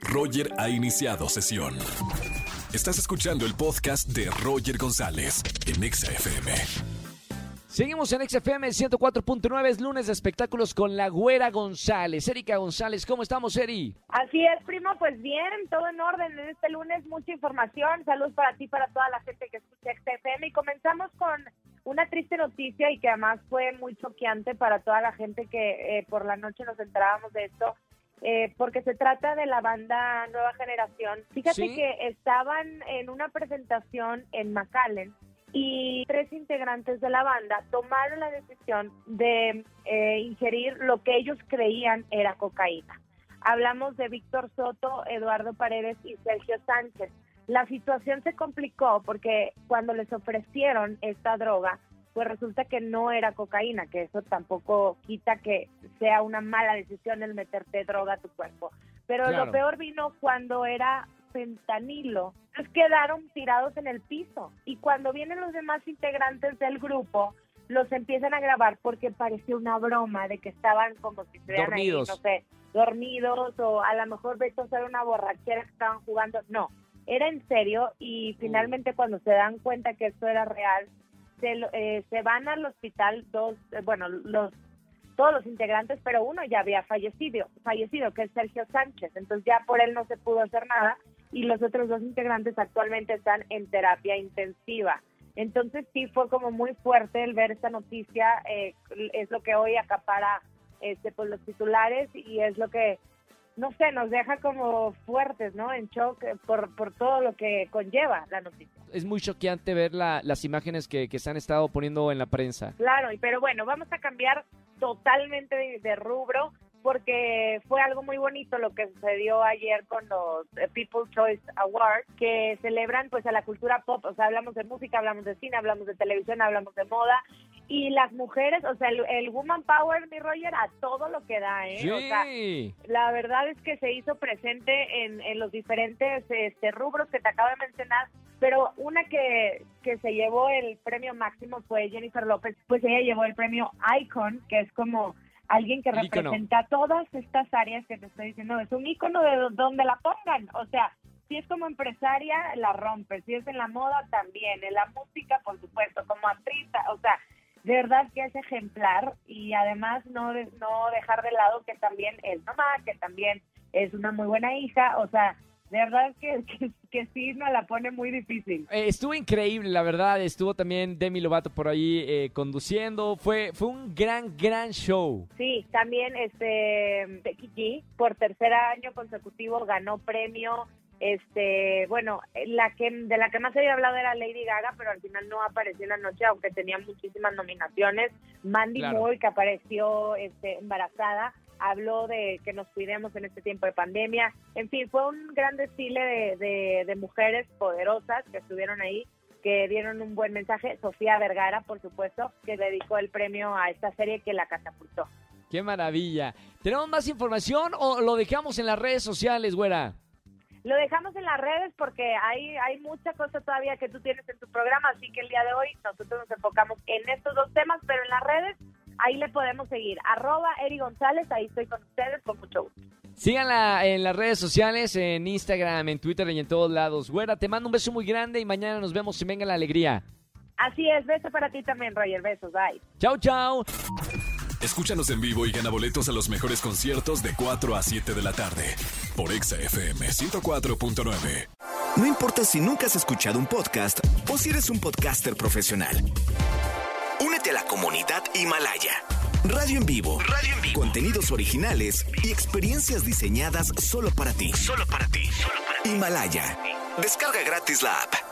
Roger ha iniciado sesión. Estás escuchando el podcast de Roger González en Exa FM. Seguimos en XFM 104.9, es lunes de espectáculos con la Güera González. Erika González, ¿cómo estamos, Eri? Así es, primo, pues bien, todo en orden en este lunes, mucha información. Saludos para ti, para toda la gente que escucha XFM. Y comenzamos con una triste noticia y que además fue muy choqueante para toda la gente que eh, por la noche nos enterábamos de esto. Eh, porque se trata de la banda Nueva Generación. Fíjate ¿Sí? que estaban en una presentación en McAllen y tres integrantes de la banda tomaron la decisión de eh, ingerir lo que ellos creían era cocaína. Hablamos de Víctor Soto, Eduardo Paredes y Sergio Sánchez. La situación se complicó porque cuando les ofrecieron esta droga, pues resulta que no era cocaína, que eso tampoco quita que sea una mala decisión el meterte droga a tu cuerpo. Pero Claro. lo peor vino cuando era fentanilo. Entonces quedaron tirados en el piso. Y cuando vienen los demás integrantes del grupo, los empiezan a grabar porque parecía una broma de que estaban como si estuvieran ahí, no sé, dormidos o a lo mejor vete a hacer una borrachera que estaban jugando. No, era en serio y finalmente cuando se dan cuenta que esto era real, se, eh, se van al hospital dos, eh, bueno, los todos los integrantes, pero uno ya había fallecido, fallecido, que es Sergio Sánchez. Entonces ya por él no se pudo hacer nada y los otros dos integrantes actualmente están en terapia intensiva. Entonces sí fue como muy fuerte el ver esta noticia, eh, es lo que hoy acapara este, pues, los titulares y es lo que, no sé, nos deja como fuertes, ¿no? En shock eh, por, por todo lo que conlleva la noticia. Es muy choqueante ver la- las imágenes que, que se han estado poniendo en la prensa. Claro, pero bueno, vamos a cambiar totalmente de, de rubro porque fue algo muy bonito lo que sucedió ayer con los eh, People's Choice Awards que celebran pues a la cultura pop, o sea, hablamos de música, hablamos de cine, hablamos de televisión, hablamos de moda y las mujeres, o sea, el, el woman power, mi Roger, a todo lo que da, ¿eh? O sea, Sí. la verdad es que se hizo presente en, en los diferentes este, rubros que te acabo de mencionar, pero una que, que se llevó el premio máximo fue Jennifer López, pues ella llevó el premio Icon, que es como alguien que representa todas estas áreas que te estoy diciendo, es un ícono de do- donde la pongan, o sea, si es como empresaria, la rompe, si es en la moda también, en la música, por supuesto, como actriz, o sea, de verdad que es ejemplar. Y además no, no dejar de lado que también es mamá, que también es una muy buena hija, o sea, de verdad que, que, que sí nos la pone muy difícil. Eh, estuvo increíble, la verdad. Estuvo también Demi Lovato por ahí eh, conduciendo. Fue, fue un gran, gran show. Sí, también este G por tercer año consecutivo ganó premio. Este, bueno, la que de la que más había hablado era Lady Gaga, pero al final no apareció en la noche, aunque tenía muchísimas nominaciones. Mandy Claro. Moore, que apareció este, embarazada, habló de que nos cuidemos en este tiempo de pandemia. En fin, fue un gran desfile de, de- de mujeres poderosas que estuvieron ahí, que dieron un buen mensaje. Sofía Vergara, por supuesto, que dedicó el premio a esta serie que la catapultó. Qué maravilla. ¿Tenemos más información o lo dejamos en las redes sociales, güera? Lo dejamos en las redes porque hay, hay mucha cosa todavía que tú tienes en tu programa, así que el día de hoy nosotros nos enfocamos en estos dos temas, pero en las redes ahí le podemos seguir. Arroba Eri González, ahí estoy con ustedes con mucho gusto. Síganla en las redes sociales, en Instagram, en Twitter y en todos lados. Güera, te mando un beso muy grande y mañana nos vemos y venga la alegría. Así es, beso para ti también, Roger, besos, bye. Chao, chao. Escúchanos en vivo y gana boletos a los mejores conciertos de 4 a 7 de la tarde por Exa FM 104.9. No importa si nunca has escuchado un podcast o si eres un podcaster profesional. A la comunidad Himalaya. Radio en vivo. Radio en vivo. Contenidos originales y experiencias diseñadas solo para ti. Solo para ti. Himalaya. Descarga gratis la app.